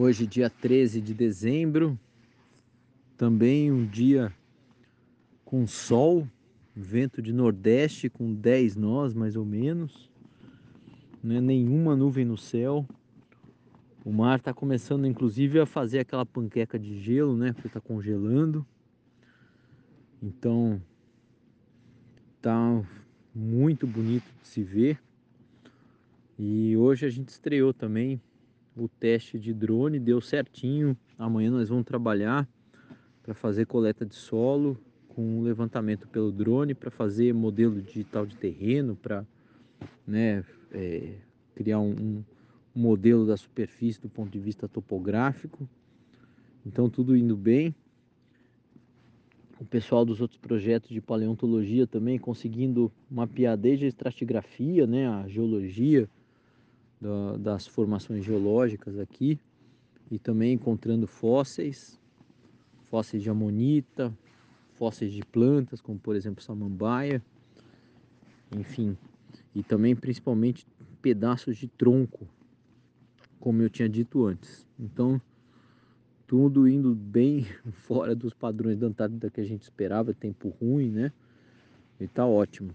Hoje, dia 13 de dezembro, também um dia com sol, vento de nordeste com 10 nós mais ou menos, não é nenhuma nuvem no céu. O mar está começando inclusive a fazer aquela panqueca de gelo, né? Porque está congelando. Então tá muito bonito de se ver. E hoje a gente estreou também o teste de drone, deu certinho. Amanhã nós vamos trabalhar para fazer coleta de solo com levantamento pelo drone, para fazer modelo digital de terreno, para né, é, criar um, um modelo da superfície do ponto de vista topográfico. Então tudo indo bem. O pessoal dos outros projetos de paleontologia também conseguindo mapear desde a estratigrafia, né, a geologia, da, das formações geológicas aqui e também encontrando fósseis, fósseis de amonita, fósseis de plantas, como por exemplo samambaia, enfim, e também principalmente pedaços de tronco, como eu tinha dito antes. Então, tudo indo bem fora dos padrões da Antártida que a gente esperava, tempo ruim, né? E tá ótimo.